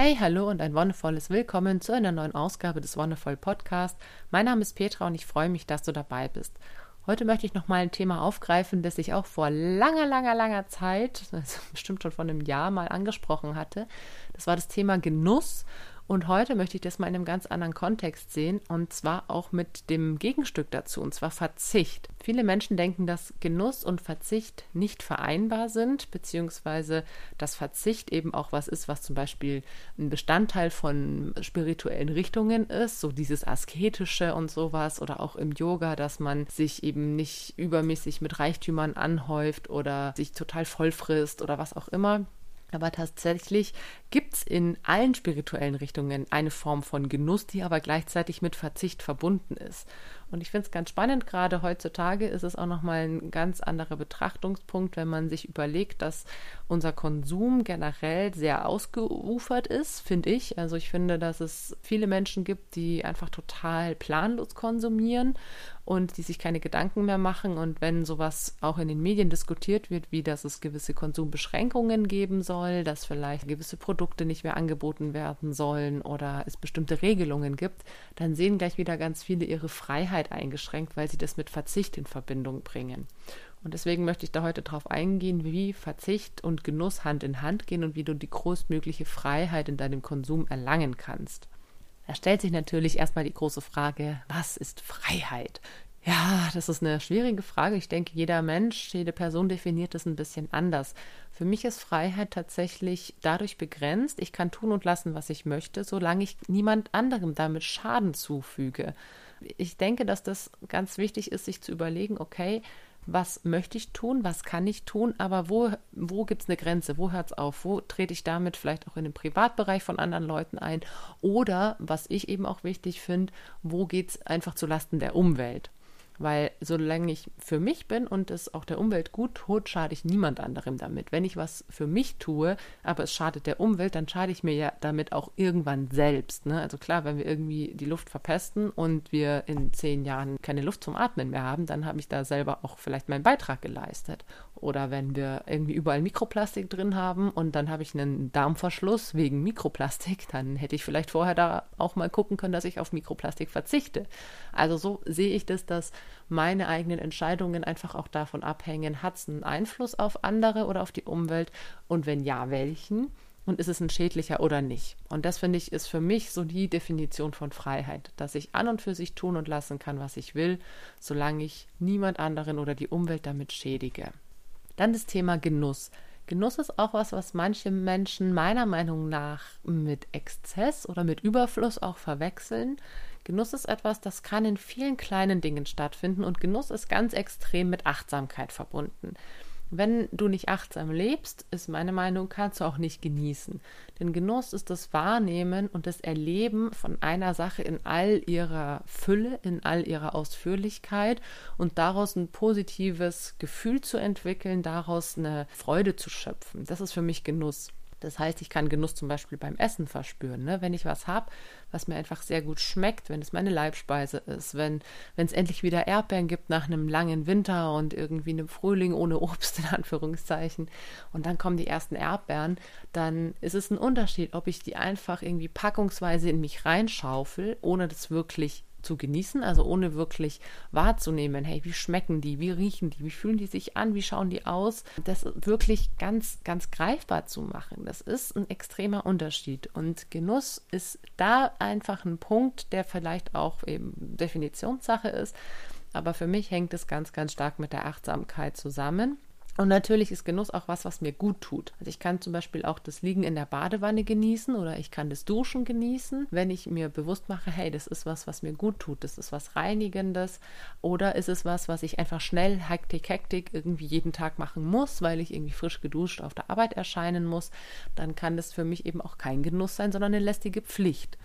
Hey, hallo und ein wundervolles Willkommen zu einer neuen Ausgabe des Wonderful Podcast. Mein Name ist Petra und ich freue mich, dass du dabei bist. Heute möchte ich nochmal ein Thema aufgreifen, das ich auch vor langer, langer, langer Zeit, also bestimmt schon vor einem Jahr mal angesprochen hatte. Das war das Thema Genuss und heute möchte ich das mal in einem ganz anderen Kontext sehen und zwar auch mit dem Gegenstück dazu, und zwar Verzicht. Viele Menschen denken, dass Genuss und Verzicht nicht vereinbar sind, beziehungsweise dass Verzicht eben auch was ist, was zum Beispiel ein Bestandteil von spirituellen Richtungen ist, so dieses Asketische und sowas oder auch im Yoga, dass man sich eben nicht übermäßig mit Reichtümern anhäuft oder sich total voll frisst oder was auch immer. Aber tatsächlich gibt es in allen spirituellen Richtungen eine Form von Genuss, die aber gleichzeitig mit Verzicht verbunden ist. Und ich finde es ganz spannend, gerade heutzutage ist es auch nochmal ein ganz anderer Betrachtungspunkt, wenn man sich überlegt, dass unser Konsum generell sehr ausgeufert ist, finde ich. Also ich finde, dass es viele Menschen gibt, die einfach total planlos konsumieren und die sich keine Gedanken mehr machen. Und wenn sowas auch in den Medien diskutiert wird, wie dass es gewisse Konsumbeschränkungen geben soll, dass vielleicht gewisse Produkte nicht mehr angeboten werden sollen oder es bestimmte Regelungen gibt, dann sehen gleich wieder ganz viele ihre Freiheit eingeschränkt, weil sie das mit Verzicht in Verbindung bringen. Und deswegen möchte ich da heute darauf eingehen, wie Verzicht und Genuss Hand in Hand gehen und wie du die größtmögliche Freiheit in deinem Konsum erlangen kannst. Da stellt sich natürlich erstmal die große Frage, was ist Freiheit? Ja, das ist eine schwierige Frage. Ich denke, jeder Mensch, jede Person definiert es ein bisschen anders. Für mich ist Freiheit tatsächlich dadurch begrenzt, ich kann tun und lassen, was ich möchte, solange ich niemand anderem damit Schaden zufüge. Ich denke, dass das ganz wichtig ist, sich zu überlegen, okay, was möchte ich tun, was kann ich tun, aber wo, wo gibt es eine Grenze, wo hört es auf, wo trete ich damit vielleicht auch in den Privatbereich von anderen Leuten ein? Oder, was ich eben auch wichtig finde, wo geht es einfach zu Lasten der Umwelt. Weil solange ich für mich bin und es auch der Umwelt gut tut, schade ich niemand anderem damit. Wenn ich was für mich tue, aber es schadet der Umwelt, dann schade ich mir ja damit auch irgendwann selbst. Ne? Also klar, wenn wir irgendwie die Luft verpesten und wir in zehn Jahren keine Luft zum Atmen mehr haben, dann habe ich da selber auch vielleicht meinen Beitrag geleistet. Oder wenn wir irgendwie überall Mikroplastik drin haben und dann habe ich einen Darmverschluss wegen Mikroplastik, dann hätte ich vielleicht vorher da auch mal gucken können, dass ich auf Mikroplastik verzichte. Also so sehe ich das, dass meine eigenen Entscheidungen einfach auch davon abhängen, hat es einen Einfluss auf andere oder auf die Umwelt und wenn ja, welchen? Und ist es ein schädlicher oder nicht? Und das finde ich ist für mich so die Definition von Freiheit, dass ich an und für sich tun und lassen kann, was ich will, solange ich niemand anderen oder die Umwelt damit schädige. Dann das Thema Genuss. Genuss ist auch was, was manche Menschen meiner Meinung nach mit Exzess oder mit Überfluss auch verwechseln. Genuss ist etwas, das kann in vielen kleinen Dingen stattfinden und Genuss ist ganz extrem mit Achtsamkeit verbunden. Wenn du nicht achtsam lebst, ist meine Meinung, kannst du auch nicht genießen. Denn Genuss ist das Wahrnehmen und das Erleben von einer Sache in all ihrer Fülle, in all ihrer Ausführlichkeit und daraus ein positives Gefühl zu entwickeln, daraus eine Freude zu schöpfen. Das ist für mich Genuss. Das heißt, ich kann Genuss zum Beispiel beim Essen verspüren. Ne? Wenn ich was habe, was mir einfach sehr gut schmeckt, wenn es meine Leibspeise ist, wenn es endlich wieder Erdbeeren gibt nach einem langen Winter und irgendwie einem Frühling ohne Obst in Anführungszeichen und dann kommen die ersten Erdbeeren, dann ist es ein Unterschied, ob ich die einfach irgendwie packungsweise in mich reinschaufel, ohne das wirklich zu genießen, also ohne wirklich wahrzunehmen, hey, wie schmecken die, wie riechen die, wie fühlen die sich an, wie schauen die aus, das wirklich ganz, ganz greifbar zu machen. Das ist ein extremer Unterschied. Und Genuss ist da einfach ein Punkt, der vielleicht auch eben Definitionssache ist. Aber für mich hängt es ganz, ganz stark mit der Achtsamkeit zusammen. Und natürlich ist Genuss auch was, was mir gut tut. Also ich kann zum Beispiel auch das Liegen in der Badewanne genießen oder ich kann das Duschen genießen, wenn ich mir bewusst mache, hey, das ist was, was mir gut tut, das ist was Reinigendes oder ist es was, was ich einfach schnell, hektik, hektik irgendwie jeden Tag machen muss, weil ich irgendwie frisch geduscht auf der Arbeit erscheinen muss, dann kann das für mich eben auch kein Genuss sein, sondern eine lästige Pflicht.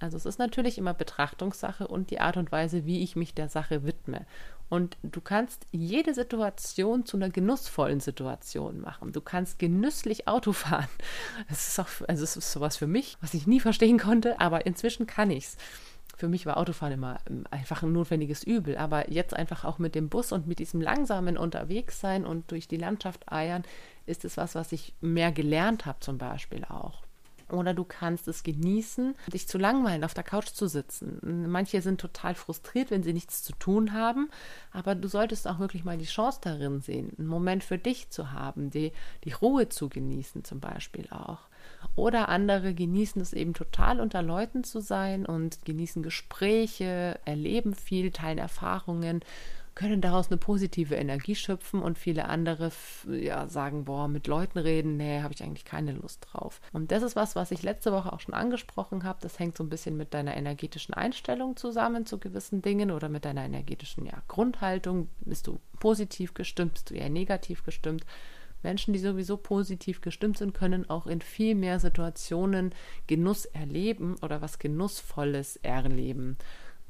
Also es ist natürlich immer Betrachtungssache und die Art und Weise, wie ich mich der Sache widme. Und du kannst jede Situation zu einer genussvollen Situation machen. Du kannst genüsslich Auto fahren. Das ist auch, also es ist sowas für mich, was ich nie verstehen konnte, aber inzwischen kann ich's. Für mich war Autofahren immer ähm, einfach ein notwendiges Übel, aber jetzt einfach auch mit dem Bus und mit diesem langsamen Unterwegssein und durch die Landschaft eiern, ist es was, was ich mehr gelernt habe zum Beispiel auch. Oder du kannst es genießen, dich zu langweilen, auf der Couch zu sitzen. Manche sind total frustriert, wenn sie nichts zu tun haben, aber du solltest auch wirklich mal die Chance darin sehen, einen Moment für dich zu haben, die, die Ruhe zu genießen zum Beispiel auch. Oder andere genießen es eben total unter Leuten zu sein und genießen Gespräche, erleben viel, teilen Erfahrungen können daraus eine positive Energie schöpfen und viele andere ja, sagen, boah, mit Leuten reden, nee, habe ich eigentlich keine Lust drauf. Und das ist was, was ich letzte Woche auch schon angesprochen habe. Das hängt so ein bisschen mit deiner energetischen Einstellung zusammen zu gewissen Dingen oder mit deiner energetischen ja, Grundhaltung. Bist du positiv gestimmt, bist du eher negativ gestimmt? Menschen, die sowieso positiv gestimmt sind, können auch in viel mehr Situationen Genuss erleben oder was Genussvolles erleben.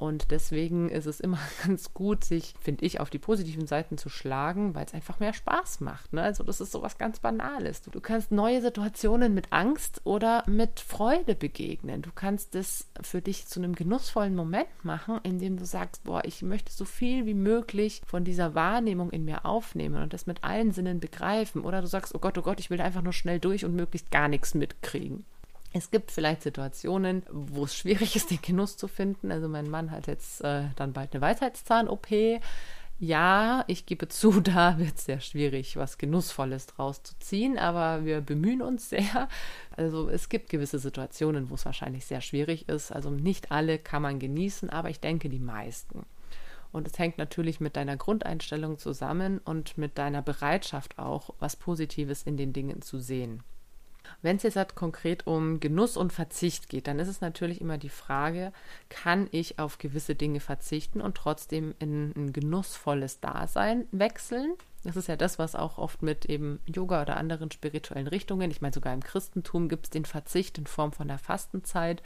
Und deswegen ist es immer ganz gut, sich, finde ich, auf die positiven Seiten zu schlagen, weil es einfach mehr Spaß macht. Ne? Also das ist sowas ganz Banales. Du kannst neue Situationen mit Angst oder mit Freude begegnen. Du kannst es für dich zu einem genussvollen Moment machen, indem du sagst, boah, ich möchte so viel wie möglich von dieser Wahrnehmung in mir aufnehmen und das mit allen Sinnen begreifen. Oder du sagst, oh Gott, oh Gott, ich will einfach nur schnell durch und möglichst gar nichts mitkriegen. Es gibt vielleicht Situationen, wo es schwierig ist, den Genuss zu finden. Also mein Mann hat jetzt äh, dann bald eine Weisheitszahn-OP. Ja, ich gebe zu, da wird es sehr schwierig, was Genussvolles draus zu ziehen, aber wir bemühen uns sehr. Also es gibt gewisse Situationen, wo es wahrscheinlich sehr schwierig ist. Also nicht alle kann man genießen, aber ich denke die meisten. Und es hängt natürlich mit deiner Grundeinstellung zusammen und mit deiner Bereitschaft auch, was Positives in den Dingen zu sehen. Wenn es jetzt halt konkret um Genuss und Verzicht geht, dann ist es natürlich immer die Frage, kann ich auf gewisse Dinge verzichten und trotzdem in ein genussvolles Dasein wechseln? Das ist ja das, was auch oft mit eben Yoga oder anderen spirituellen Richtungen, ich meine sogar im Christentum gibt es den Verzicht in Form von der Fastenzeit,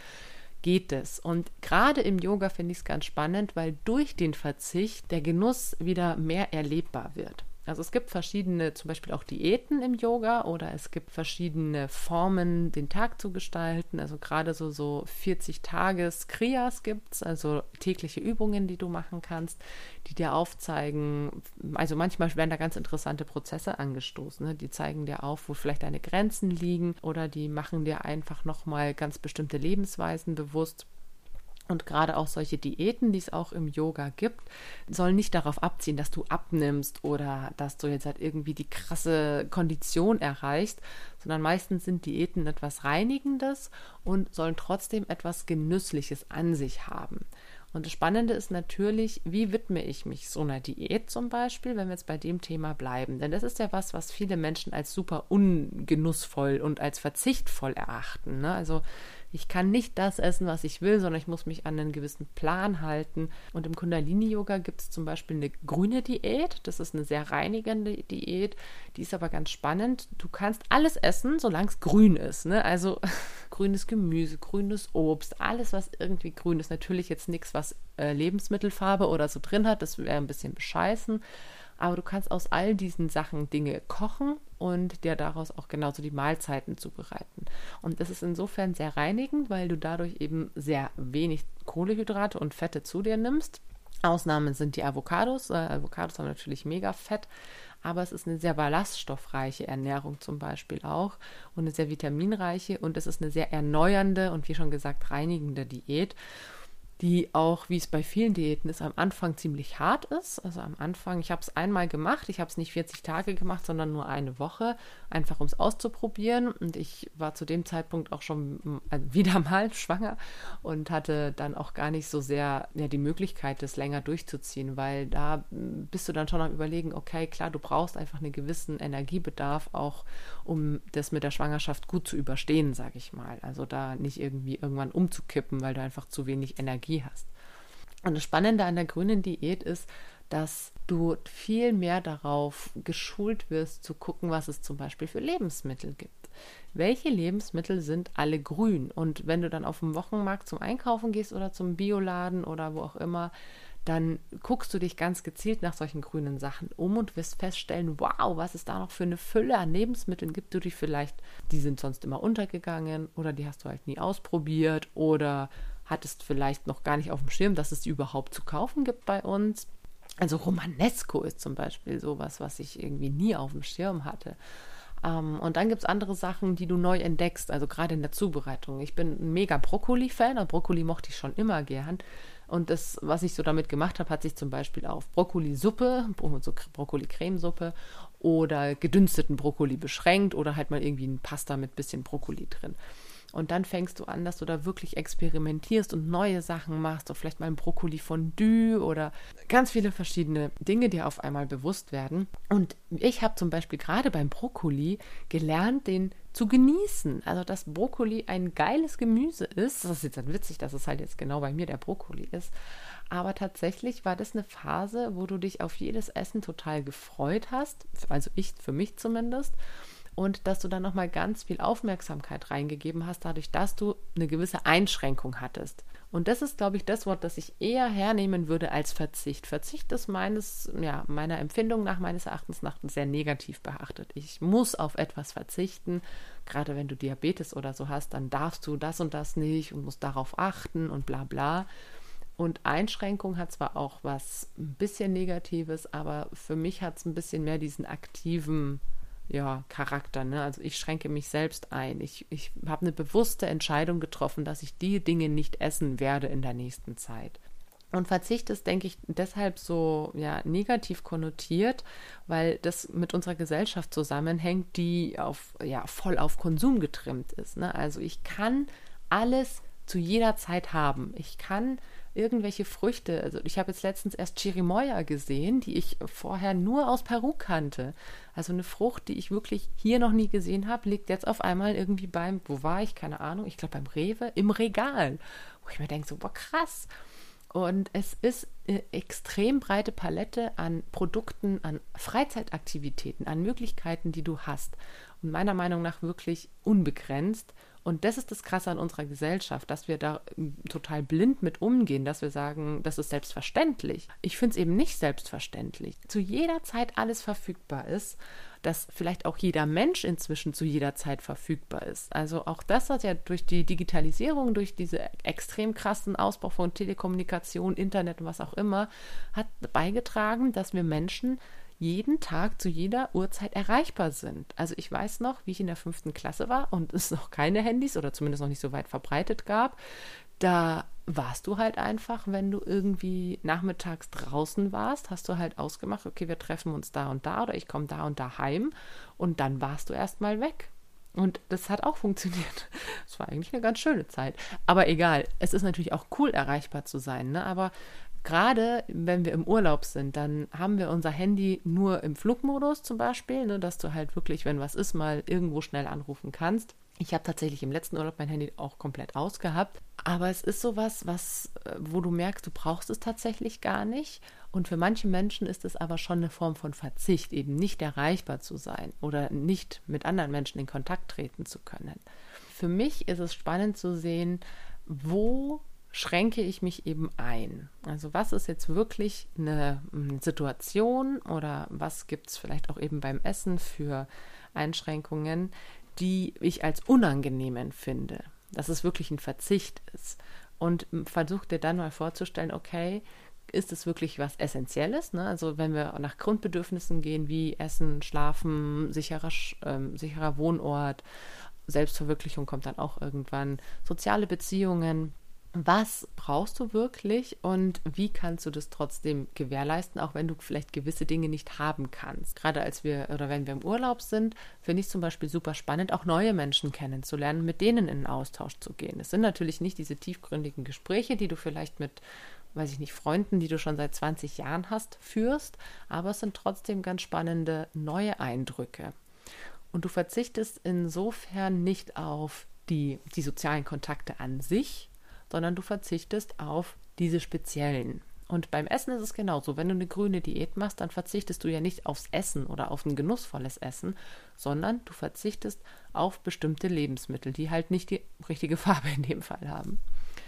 geht es. Und gerade im Yoga finde ich es ganz spannend, weil durch den Verzicht der Genuss wieder mehr erlebbar wird. Also es gibt verschiedene, zum Beispiel auch Diäten im Yoga oder es gibt verschiedene Formen, den Tag zu gestalten. Also gerade so, so 40 Tages Kriyas gibt es, also tägliche Übungen, die du machen kannst, die dir aufzeigen, also manchmal werden da ganz interessante Prozesse angestoßen. Ne? Die zeigen dir auf, wo vielleicht deine Grenzen liegen oder die machen dir einfach nochmal ganz bestimmte Lebensweisen bewusst. Und gerade auch solche Diäten, die es auch im Yoga gibt, sollen nicht darauf abziehen, dass du abnimmst oder dass du jetzt halt irgendwie die krasse Kondition erreichst, sondern meistens sind Diäten etwas Reinigendes und sollen trotzdem etwas Genüssliches an sich haben. Und das Spannende ist natürlich, wie widme ich mich so einer Diät zum Beispiel, wenn wir jetzt bei dem Thema bleiben. Denn das ist ja was, was viele Menschen als super ungenussvoll und als verzichtvoll erachten. Ne? Also ich kann nicht das essen, was ich will, sondern ich muss mich an einen gewissen Plan halten. Und im Kundalini-Yoga gibt es zum Beispiel eine grüne Diät. Das ist eine sehr reinigende Diät. Die ist aber ganz spannend. Du kannst alles essen, solange es grün ist. Ne? Also grünes Gemüse, grünes Obst, alles, was irgendwie grün ist. Natürlich jetzt nichts, was äh, Lebensmittelfarbe oder so drin hat. Das wäre ein bisschen bescheißen. Aber du kannst aus all diesen Sachen Dinge kochen und dir daraus auch genauso die Mahlzeiten zubereiten. Und das ist insofern sehr reinigend, weil du dadurch eben sehr wenig Kohlehydrate und Fette zu dir nimmst. Ausnahmen sind die Avocados. Äh, Avocados haben natürlich mega Fett, aber es ist eine sehr ballaststoffreiche Ernährung zum Beispiel auch und eine sehr vitaminreiche und es ist eine sehr erneuernde und wie schon gesagt reinigende Diät die auch, wie es bei vielen Diäten ist, am Anfang ziemlich hart ist. Also am Anfang, ich habe es einmal gemacht, ich habe es nicht 40 Tage gemacht, sondern nur eine Woche, einfach um es auszuprobieren. Und ich war zu dem Zeitpunkt auch schon äh, wieder mal schwanger und hatte dann auch gar nicht so sehr ja, die Möglichkeit, das länger durchzuziehen, weil da bist du dann schon am Überlegen, okay, klar, du brauchst einfach einen gewissen Energiebedarf auch, um das mit der Schwangerschaft gut zu überstehen, sage ich mal. Also da nicht irgendwie irgendwann umzukippen, weil du einfach zu wenig Energie Energie hast. Und das Spannende an der grünen Diät ist, dass du viel mehr darauf geschult wirst, zu gucken, was es zum Beispiel für Lebensmittel gibt. Welche Lebensmittel sind alle grün? Und wenn du dann auf dem Wochenmarkt zum Einkaufen gehst oder zum Bioladen oder wo auch immer, dann guckst du dich ganz gezielt nach solchen grünen Sachen um und wirst feststellen, wow, was es da noch für eine Fülle an Lebensmitteln gibt, du dich vielleicht, die sind sonst immer untergegangen oder die hast du halt nie ausprobiert oder hattest vielleicht noch gar nicht auf dem Schirm, dass es überhaupt zu kaufen gibt bei uns. Also Romanesco ist zum Beispiel sowas, was ich irgendwie nie auf dem Schirm hatte. Ähm, und dann gibt es andere Sachen, die du neu entdeckst, also gerade in der Zubereitung. Ich bin ein mega Brokkoli-Fan und Brokkoli mochte ich schon immer gern. Und das, was ich so damit gemacht habe, hat sich zum Beispiel auf Brokkolisuppe, so Brokkoli-Cremesuppe oder gedünsteten Brokkoli beschränkt oder halt mal irgendwie ein Pasta mit bisschen Brokkoli drin. Und dann fängst du an, dass du da wirklich experimentierst und neue Sachen machst, so vielleicht mal ein Brokkoli-Fondue oder ganz viele verschiedene Dinge, die auf einmal bewusst werden. Und ich habe zum Beispiel gerade beim Brokkoli gelernt, den zu genießen. Also, dass Brokkoli ein geiles Gemüse ist. Das ist jetzt dann witzig, dass es halt jetzt genau bei mir der Brokkoli ist. Aber tatsächlich war das eine Phase, wo du dich auf jedes Essen total gefreut hast. Also ich, für mich zumindest und dass du dann nochmal ganz viel Aufmerksamkeit reingegeben hast, dadurch, dass du eine gewisse Einschränkung hattest. Und das ist, glaube ich, das Wort, das ich eher hernehmen würde als Verzicht. Verzicht ist meines, ja, meiner Empfindung nach, meines Erachtens nach sehr negativ beachtet. Ich muss auf etwas verzichten. Gerade wenn du Diabetes oder so hast, dann darfst du das und das nicht und musst darauf achten und bla bla. Und Einschränkung hat zwar auch was ein bisschen Negatives, aber für mich hat es ein bisschen mehr diesen aktiven ja, Charakter. Ne? Also ich schränke mich selbst ein. Ich, ich habe eine bewusste Entscheidung getroffen, dass ich die Dinge nicht essen werde in der nächsten Zeit. Und Verzicht ist, denke ich, deshalb so ja, negativ konnotiert, weil das mit unserer Gesellschaft zusammenhängt, die auf, ja, voll auf Konsum getrimmt ist. Ne? Also ich kann alles zu jeder Zeit haben. Ich kann irgendwelche Früchte. Also ich habe jetzt letztens erst Chirimoya gesehen, die ich vorher nur aus Peru kannte. Also eine Frucht, die ich wirklich hier noch nie gesehen habe, liegt jetzt auf einmal irgendwie beim, wo war ich, keine Ahnung, ich glaube beim Rewe, im Regal. Wo ich mir denke, so, boah, krass. Und es ist eine extrem breite Palette an Produkten, an Freizeitaktivitäten, an Möglichkeiten, die du hast. Meiner Meinung nach wirklich unbegrenzt. Und das ist das Krasse an unserer Gesellschaft, dass wir da ähm, total blind mit umgehen, dass wir sagen, das ist selbstverständlich. Ich finde es eben nicht selbstverständlich. Zu jeder Zeit alles verfügbar ist, dass vielleicht auch jeder Mensch inzwischen zu jeder Zeit verfügbar ist. Also auch das hat ja durch die Digitalisierung, durch diese extrem krassen Ausbau von Telekommunikation, Internet und was auch immer, hat beigetragen, dass wir Menschen jeden Tag zu jeder Uhrzeit erreichbar sind. Also ich weiß noch, wie ich in der fünften Klasse war und es noch keine Handys oder zumindest noch nicht so weit verbreitet gab. Da warst du halt einfach, wenn du irgendwie nachmittags draußen warst, hast du halt ausgemacht, okay, wir treffen uns da und da oder ich komme da und da heim und dann warst du erstmal weg. Und das hat auch funktioniert. Es war eigentlich eine ganz schöne Zeit. Aber egal, es ist natürlich auch cool, erreichbar zu sein. Ne? Aber gerade wenn wir im Urlaub sind, dann haben wir unser Handy nur im Flugmodus zum Beispiel, ne, dass du halt wirklich, wenn was ist, mal irgendwo schnell anrufen kannst. Ich habe tatsächlich im letzten Urlaub mein Handy auch komplett ausgehabt. Aber es ist sowas, was, äh, wo du merkst, du brauchst es tatsächlich gar nicht. Und für manche Menschen ist es aber schon eine Form von Verzicht, eben nicht erreichbar zu sein oder nicht mit anderen Menschen in Kontakt treten zu können. Für mich ist es spannend zu sehen, wo schränke ich mich eben ein. Also was ist jetzt wirklich eine, eine Situation oder was gibt es vielleicht auch eben beim Essen für Einschränkungen, die ich als unangenehm empfinde, dass es wirklich ein Verzicht ist. Und versuch dir dann mal vorzustellen, okay, ist es wirklich was Essentielles? Ne? Also wenn wir nach Grundbedürfnissen gehen, wie Essen, Schlafen, sicherer, äh, sicherer Wohnort, Selbstverwirklichung kommt dann auch irgendwann, soziale Beziehungen, was brauchst du wirklich und wie kannst du das trotzdem gewährleisten, auch wenn du vielleicht gewisse Dinge nicht haben kannst. Gerade als wir oder wenn wir im Urlaub sind, finde ich zum Beispiel super spannend, auch neue Menschen kennenzulernen, mit denen in den Austausch zu gehen. Es sind natürlich nicht diese tiefgründigen Gespräche, die du vielleicht mit, weiß ich nicht, Freunden, die du schon seit 20 Jahren hast, führst, aber es sind trotzdem ganz spannende neue Eindrücke. Und du verzichtest insofern nicht auf die, die sozialen Kontakte an sich, sondern du verzichtest auf diese speziellen. Und beim Essen ist es genauso. Wenn du eine grüne Diät machst, dann verzichtest du ja nicht aufs Essen oder auf ein genussvolles Essen, sondern du verzichtest auf bestimmte Lebensmittel, die halt nicht die richtige Farbe in dem Fall haben.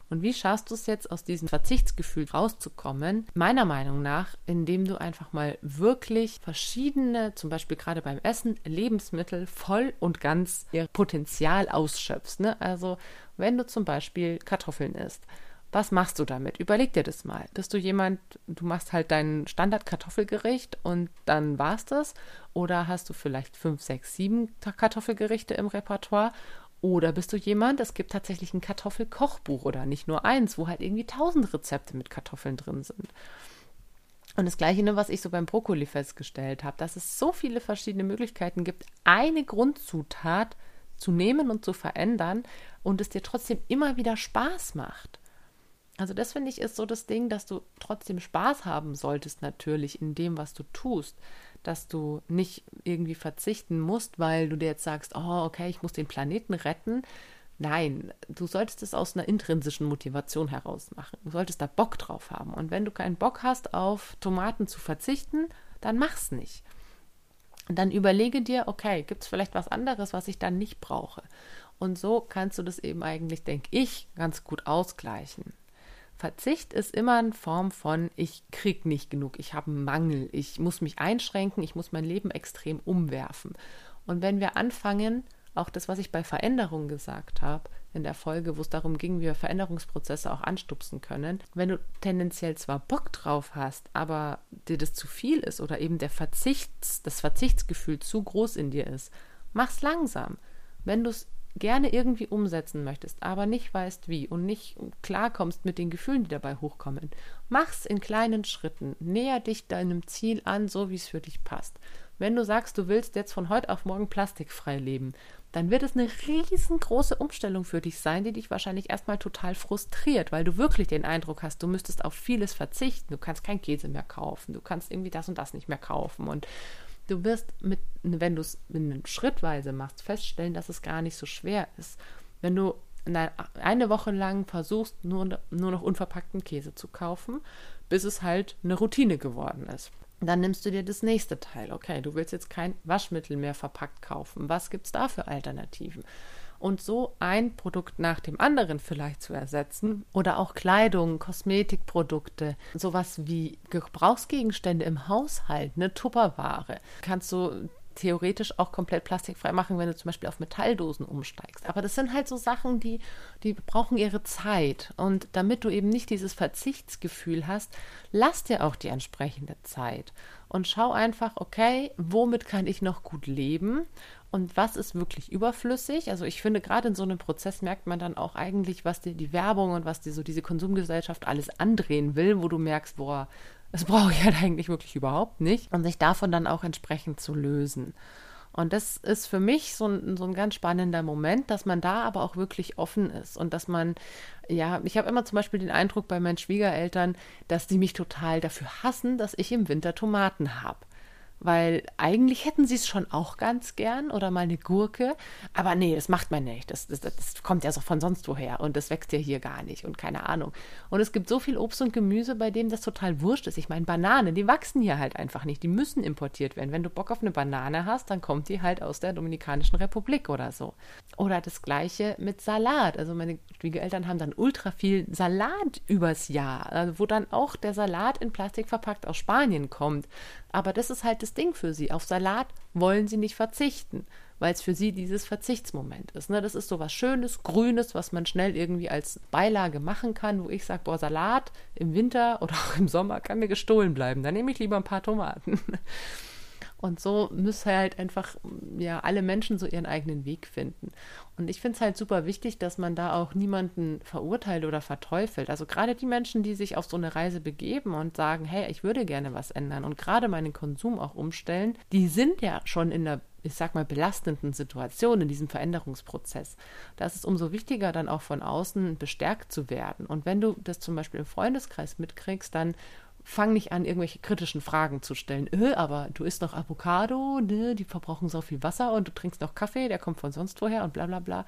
Und wie schaffst du es jetzt, aus diesem Verzichtsgefühl rauszukommen? Meiner Meinung nach, indem du einfach mal wirklich verschiedene, zum Beispiel gerade beim Essen, Lebensmittel voll und ganz ihr Potenzial ausschöpfst. Ne? Also wenn du zum Beispiel Kartoffeln isst Was machst du damit? Überleg dir das mal. Bist du jemand, du machst halt dein Standard-Kartoffelgericht und dann war's das? Oder hast du vielleicht fünf, sechs, sieben Kartoffelgerichte im Repertoire? Oder bist du jemand, es gibt tatsächlich ein Kartoffelkochbuch oder nicht nur eins, wo halt irgendwie tausend Rezepte mit Kartoffeln drin sind. Und das Gleiche, ne, was ich so beim Brokkoli festgestellt habe, dass es so viele verschiedene Möglichkeiten gibt, eine Grundzutat zu nehmen und zu verändern und es dir trotzdem immer wieder Spaß macht. Also das finde ich ist so das Ding, dass du trotzdem Spaß haben solltest natürlich in dem, was du tust, dass du nicht irgendwie verzichten musst, weil du dir jetzt sagst, oh okay, ich muss den Planeten retten, Nein, du solltest es aus einer intrinsischen Motivation heraus machen. Du solltest da Bock drauf haben. Und wenn du keinen Bock hast, auf Tomaten zu verzichten, dann mach's nicht. Und dann überlege dir, okay, gibt es vielleicht was anderes, was ich dann nicht brauche? Und so kannst du das eben eigentlich, denke ich, ganz gut ausgleichen. Verzicht ist immer in Form von, ich krieg nicht genug, ich habe einen Mangel, ich muss mich einschränken, ich muss mein Leben extrem umwerfen. Und wenn wir anfangen, auch das, was ich bei Veränderungen gesagt habe, in der Folge, wo es darum ging, wie wir Veränderungsprozesse auch anstupsen können. Wenn du tendenziell zwar Bock drauf hast, aber dir das zu viel ist oder eben der Verzichts, das Verzichtsgefühl zu groß in dir ist, mach's langsam. Wenn du es gerne irgendwie umsetzen möchtest, aber nicht weißt wie und nicht klarkommst mit den Gefühlen, die dabei hochkommen, mach's in kleinen Schritten. Näher dich deinem Ziel an, so wie es für dich passt. Wenn du sagst, du willst jetzt von heute auf morgen plastikfrei leben, dann wird es eine riesengroße Umstellung für dich sein, die dich wahrscheinlich erstmal total frustriert, weil du wirklich den Eindruck hast, du müsstest auf vieles verzichten. Du kannst kein Käse mehr kaufen, du kannst irgendwie das und das nicht mehr kaufen und du wirst mit, wenn du es schrittweise machst, feststellen, dass es gar nicht so schwer ist. Wenn du eine Woche lang versuchst, nur, nur noch unverpackten Käse zu kaufen, bis es halt eine Routine geworden ist. Dann nimmst du dir das nächste Teil. Okay, du willst jetzt kein Waschmittel mehr verpackt kaufen. Was gibt es da für Alternativen? Und so ein Produkt nach dem anderen vielleicht zu ersetzen oder auch Kleidung, Kosmetikprodukte, sowas wie Gebrauchsgegenstände im Haushalt, eine Tupperware. Kannst du theoretisch auch komplett plastikfrei machen, wenn du zum Beispiel auf Metalldosen umsteigst. Aber das sind halt so Sachen, die, die brauchen ihre Zeit. Und damit du eben nicht dieses Verzichtsgefühl hast, lass dir auch die entsprechende Zeit. Und schau einfach, okay, womit kann ich noch gut leben? Und was ist wirklich überflüssig? Also ich finde, gerade in so einem Prozess merkt man dann auch eigentlich, was dir die Werbung und was dir so diese Konsumgesellschaft alles andrehen will, wo du merkst, boah, das brauche ich halt eigentlich wirklich überhaupt nicht. Und sich davon dann auch entsprechend zu lösen. Und das ist für mich so ein, so ein ganz spannender Moment, dass man da aber auch wirklich offen ist und dass man, ja, ich habe immer zum Beispiel den Eindruck bei meinen Schwiegereltern, dass die mich total dafür hassen, dass ich im Winter Tomaten habe weil eigentlich hätten sie es schon auch ganz gern oder mal eine Gurke, aber nee, das macht man nicht. Das, das, das kommt ja so von sonst woher und das wächst ja hier gar nicht und keine Ahnung. Und es gibt so viel Obst und Gemüse, bei dem das total wurscht ist. Ich meine, Bananen, die wachsen hier halt einfach nicht, die müssen importiert werden. Wenn du Bock auf eine Banane hast, dann kommt die halt aus der Dominikanischen Republik oder so. Oder das gleiche mit Salat. Also meine Schwiegereltern haben dann ultra viel Salat übers Jahr, also wo dann auch der Salat in Plastik verpackt aus Spanien kommt. Aber das ist halt das Ding für sie. Auf Salat wollen sie nicht verzichten, weil es für sie dieses Verzichtsmoment ist. Ne? Das ist so was Schönes, Grünes, was man schnell irgendwie als Beilage machen kann, wo ich sage, boah, Salat im Winter oder auch im Sommer kann mir gestohlen bleiben. Dann nehme ich lieber ein paar Tomaten. Und so müssen halt einfach ja alle Menschen so ihren eigenen Weg finden. Und ich finde es halt super wichtig, dass man da auch niemanden verurteilt oder verteufelt. Also gerade die Menschen, die sich auf so eine Reise begeben und sagen, hey, ich würde gerne was ändern und gerade meinen Konsum auch umstellen, die sind ja schon in der ich sag mal, belastenden Situation in diesem Veränderungsprozess. Da ist es umso wichtiger, dann auch von außen bestärkt zu werden. Und wenn du das zum Beispiel im Freundeskreis mitkriegst, dann fang nicht an, irgendwelche kritischen Fragen zu stellen. Öh, aber du isst noch Avocado, ne, die verbrauchen so viel Wasser und du trinkst noch Kaffee, der kommt von sonst woher und bla bla bla.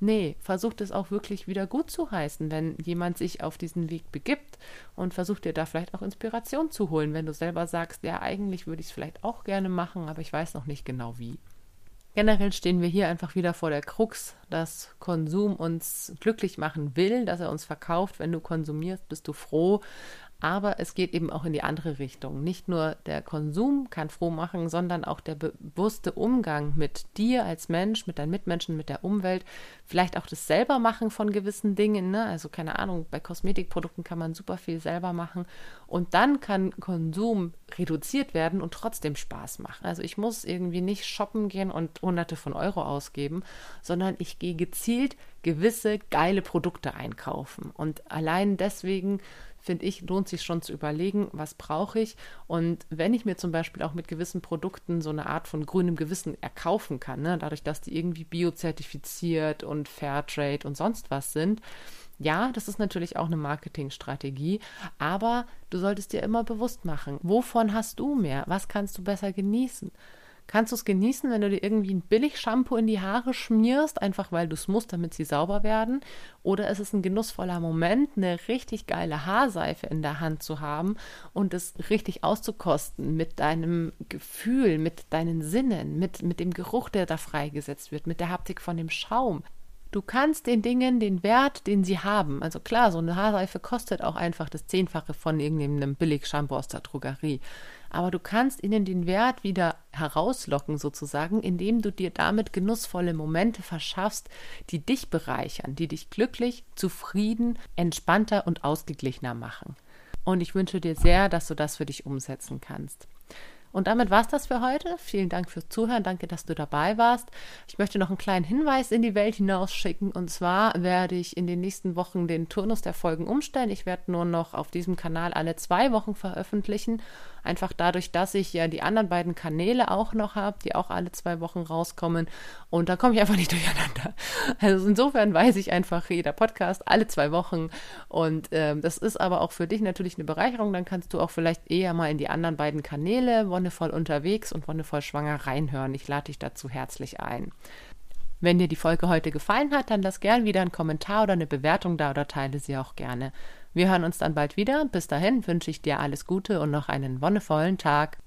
Nee, versucht es auch wirklich wieder gut zu heißen, wenn jemand sich auf diesen Weg begibt und versucht dir da vielleicht auch Inspiration zu holen, wenn du selber sagst, ja, eigentlich würde ich es vielleicht auch gerne machen, aber ich weiß noch nicht genau wie. Generell stehen wir hier einfach wieder vor der Krux, dass Konsum uns glücklich machen will, dass er uns verkauft. Wenn du konsumierst, bist du froh. Aber es geht eben auch in die andere Richtung. Nicht nur der Konsum kann froh machen, sondern auch der bewusste Umgang mit dir als Mensch, mit deinen Mitmenschen, mit der Umwelt, vielleicht auch das Selbermachen von gewissen Dingen. Ne? Also keine Ahnung, bei Kosmetikprodukten kann man super viel selber machen und dann kann Konsum reduziert werden und trotzdem Spaß machen. Also ich muss irgendwie nicht shoppen gehen und hunderte von Euro ausgeben, sondern ich gehe gezielt gewisse geile Produkte einkaufen. Und allein deswegen finde ich, lohnt sich schon zu überlegen, was brauche ich. Und wenn ich mir zum Beispiel auch mit gewissen Produkten so eine Art von grünem Gewissen erkaufen kann, ne, dadurch, dass die irgendwie biozertifiziert und Fairtrade und sonst was sind, ja, das ist natürlich auch eine Marketingstrategie, aber du solltest dir immer bewusst machen, wovon hast du mehr? Was kannst du besser genießen? Kannst du es genießen, wenn du dir irgendwie ein Billig-Shampoo in die Haare schmierst, einfach weil du es musst, damit sie sauber werden? Oder ist es ein genussvoller Moment, eine richtig geile Haarseife in der Hand zu haben und es richtig auszukosten mit deinem Gefühl, mit deinen Sinnen, mit, mit dem Geruch, der da freigesetzt wird, mit der Haptik von dem Schaum? Du kannst den Dingen den Wert, den sie haben, also klar, so eine Haarseife kostet auch einfach das Zehnfache von irgendeinem Billig-Shampoo aus der Drogerie aber du kannst ihnen den Wert wieder herauslocken sozusagen, indem du dir damit genussvolle Momente verschaffst, die dich bereichern, die dich glücklich, zufrieden, entspannter und ausgeglichener machen. Und ich wünsche dir sehr, dass du das für dich umsetzen kannst. Und damit war es das für heute. Vielen Dank fürs Zuhören. Danke, dass du dabei warst. Ich möchte noch einen kleinen Hinweis in die Welt hinausschicken. Und zwar werde ich in den nächsten Wochen den Turnus der Folgen umstellen. Ich werde nur noch auf diesem Kanal alle zwei Wochen veröffentlichen. Einfach dadurch, dass ich ja die anderen beiden Kanäle auch noch habe, die auch alle zwei Wochen rauskommen. Und da komme ich einfach nicht durcheinander. Also insofern weiß ich einfach jeder Podcast alle zwei Wochen. Und ähm, das ist aber auch für dich natürlich eine Bereicherung. Dann kannst du auch vielleicht eher mal in die anderen beiden Kanäle Wonnevoll unterwegs und Wonnevoll schwanger reinhören. Ich lade dich dazu herzlich ein. Wenn dir die Folge heute gefallen hat, dann lass gern wieder einen Kommentar oder eine Bewertung da oder teile sie auch gerne. Wir hören uns dann bald wieder. Bis dahin wünsche ich dir alles Gute und noch einen wonnevollen Tag.